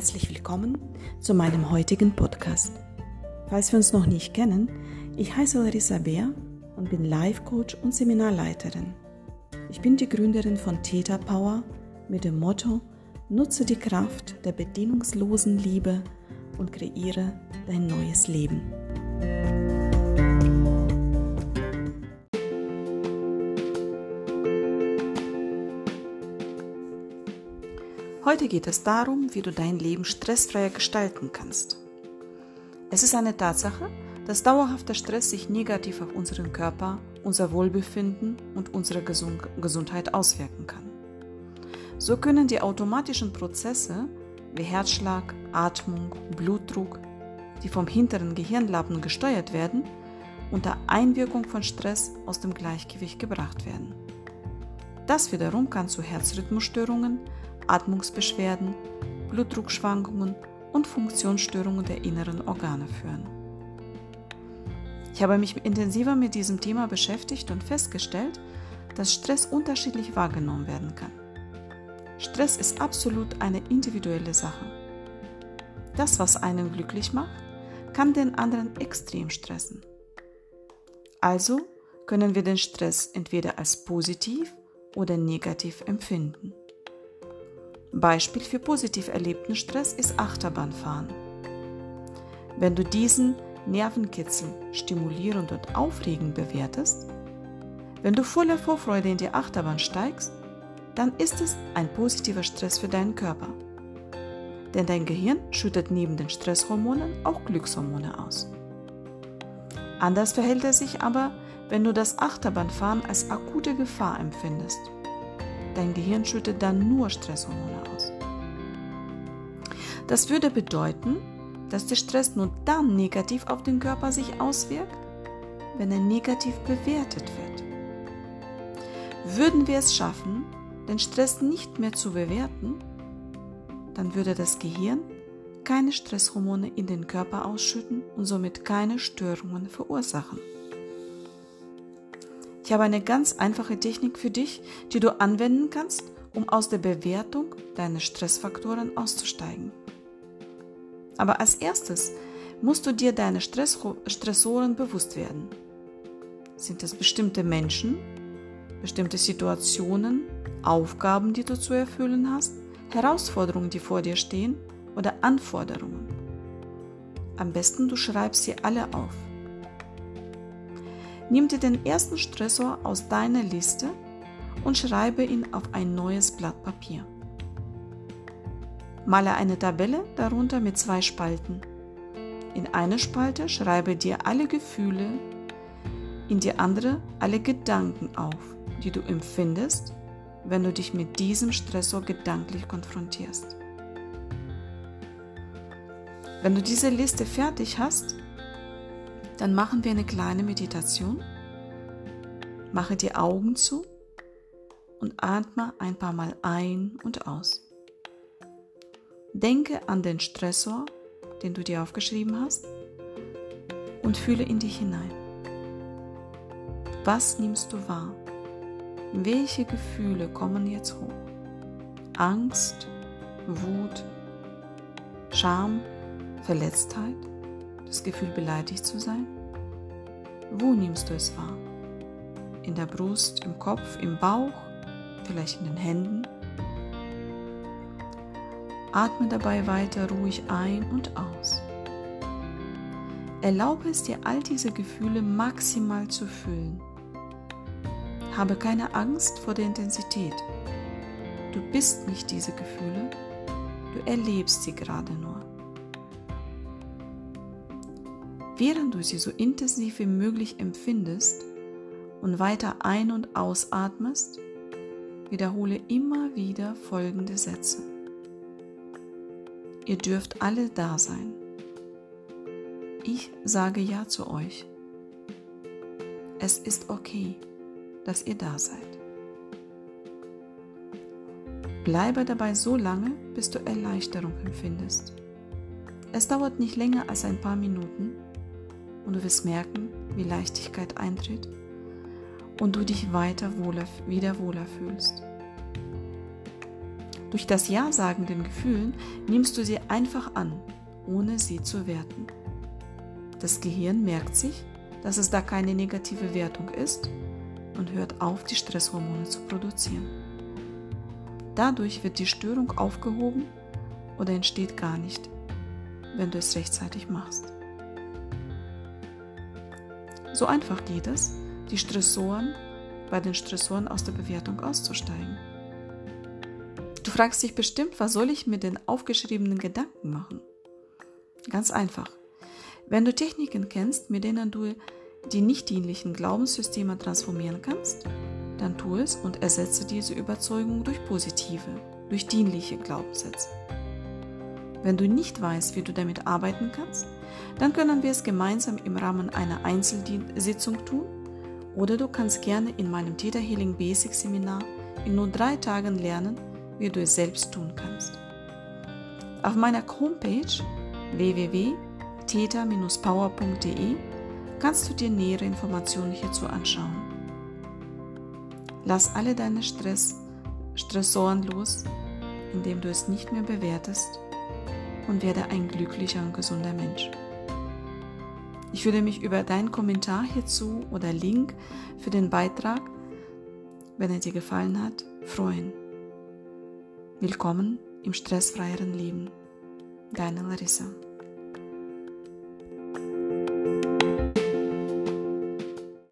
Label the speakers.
Speaker 1: herzlich willkommen zu meinem heutigen Podcast. Falls wir uns noch nicht kennen, ich heiße Larissa Bär und bin Life Coach und Seminarleiterin. Ich bin die Gründerin von Theta Power mit dem Motto Nutze die Kraft der bedingungslosen Liebe und kreiere dein neues Leben. Heute geht es darum, wie du dein Leben stressfreier gestalten kannst. Es ist eine Tatsache, dass dauerhafter Stress sich negativ auf unseren Körper, unser Wohlbefinden und unsere Gesundheit auswirken kann. So können die automatischen Prozesse wie Herzschlag, Atmung, Blutdruck, die vom hinteren Gehirnlappen gesteuert werden, unter Einwirkung von Stress aus dem Gleichgewicht gebracht werden. Das wiederum kann zu Herzrhythmusstörungen, Atmungsbeschwerden, Blutdruckschwankungen und Funktionsstörungen der inneren Organe führen. Ich habe mich intensiver mit diesem Thema beschäftigt und festgestellt, dass Stress unterschiedlich wahrgenommen werden kann. Stress ist absolut eine individuelle Sache. Das, was einen glücklich macht, kann den anderen extrem stressen. Also können wir den Stress entweder als positiv oder negativ empfinden. Beispiel für positiv erlebten Stress ist Achterbahnfahren. Wenn du diesen Nervenkitzel stimulierend und aufregend bewertest, wenn du voller Vorfreude in die Achterbahn steigst, dann ist es ein positiver Stress für deinen Körper. Denn dein Gehirn schüttet neben den Stresshormonen auch Glückshormone aus. Anders verhält es sich aber, wenn du das Achterbahnfahren als akute Gefahr empfindest. Dein Gehirn schüttet dann nur Stresshormone aus. Das würde bedeuten, dass der Stress nur dann negativ auf den Körper sich auswirkt, wenn er negativ bewertet wird. Würden wir es schaffen, den Stress nicht mehr zu bewerten, dann würde das Gehirn keine Stresshormone in den Körper ausschütten und somit keine Störungen verursachen. Ich habe eine ganz einfache Technik für dich, die du anwenden kannst, um aus der Bewertung deiner Stressfaktoren auszusteigen. Aber als erstes musst du dir deine Stress Stressoren bewusst werden. Sind es bestimmte Menschen, bestimmte Situationen, Aufgaben, die du zu erfüllen hast, Herausforderungen, die vor dir stehen oder Anforderungen? Am besten du schreibst sie alle auf. Nimm dir den ersten Stressor aus deiner Liste und schreibe ihn auf ein neues Blatt Papier. Male eine Tabelle darunter mit zwei Spalten. In eine Spalte schreibe dir alle Gefühle, in die andere alle Gedanken auf, die du empfindest, wenn du dich mit diesem Stressor gedanklich konfrontierst. Wenn du diese Liste fertig hast, dann machen wir eine kleine Meditation. Mache die Augen zu und atme ein paar Mal ein und aus. Denke an den Stressor, den du dir aufgeschrieben hast, und fühle in dich hinein. Was nimmst du wahr? Welche Gefühle kommen jetzt hoch? Angst, Wut, Scham, Verletztheit? Das Gefühl, beleidigt zu sein? Wo nimmst du es wahr? In der Brust, im Kopf, im Bauch, vielleicht in den Händen? Atme dabei weiter ruhig ein und aus. Erlaube es dir, all diese Gefühle maximal zu fühlen. Habe keine Angst vor der Intensität. Du bist nicht diese Gefühle, du erlebst sie gerade nur. Während du sie so intensiv wie möglich empfindest und weiter ein- und ausatmest, wiederhole immer wieder folgende Sätze. Ihr dürft alle da sein. Ich sage Ja zu euch. Es ist okay, dass ihr da seid. Bleibe dabei so lange, bis du Erleichterung empfindest. Es dauert nicht länger als ein paar Minuten und du wirst merken, wie Leichtigkeit eintritt und du dich weiter wohler, wieder wohler fühlst. Durch das Ja-Sagen den Gefühlen nimmst du sie einfach an, ohne sie zu werten. Das Gehirn merkt sich, dass es da keine negative Wertung ist und hört auf, die Stresshormone zu produzieren. Dadurch wird die Störung aufgehoben oder entsteht gar nicht, wenn du es rechtzeitig machst. So einfach geht es, die Stressoren bei den Stressoren aus der Bewertung auszusteigen. Du fragst dich bestimmt, was soll ich mit den aufgeschriebenen Gedanken machen? Ganz einfach. Wenn du Techniken kennst, mit denen du die nicht dienlichen Glaubenssysteme transformieren kannst, dann tu es und ersetze diese Überzeugung durch positive, durch dienliche Glaubenssätze. Wenn du nicht weißt, wie du damit arbeiten kannst, dann können wir es gemeinsam im Rahmen einer Einzelsitzung tun oder du kannst gerne in meinem Theta Healing Basic Seminar in nur drei Tagen lernen, wie du es selbst tun kannst. Auf meiner Homepage www.theta-power.de kannst du dir nähere Informationen hierzu anschauen. Lass alle deine Stress, Stressoren los, indem du es nicht mehr bewertest und werde ein glücklicher und gesunder Mensch. Ich würde mich über deinen Kommentar hierzu oder Link für den Beitrag, wenn er dir gefallen hat, freuen. Willkommen im stressfreieren Leben. Deine Larissa.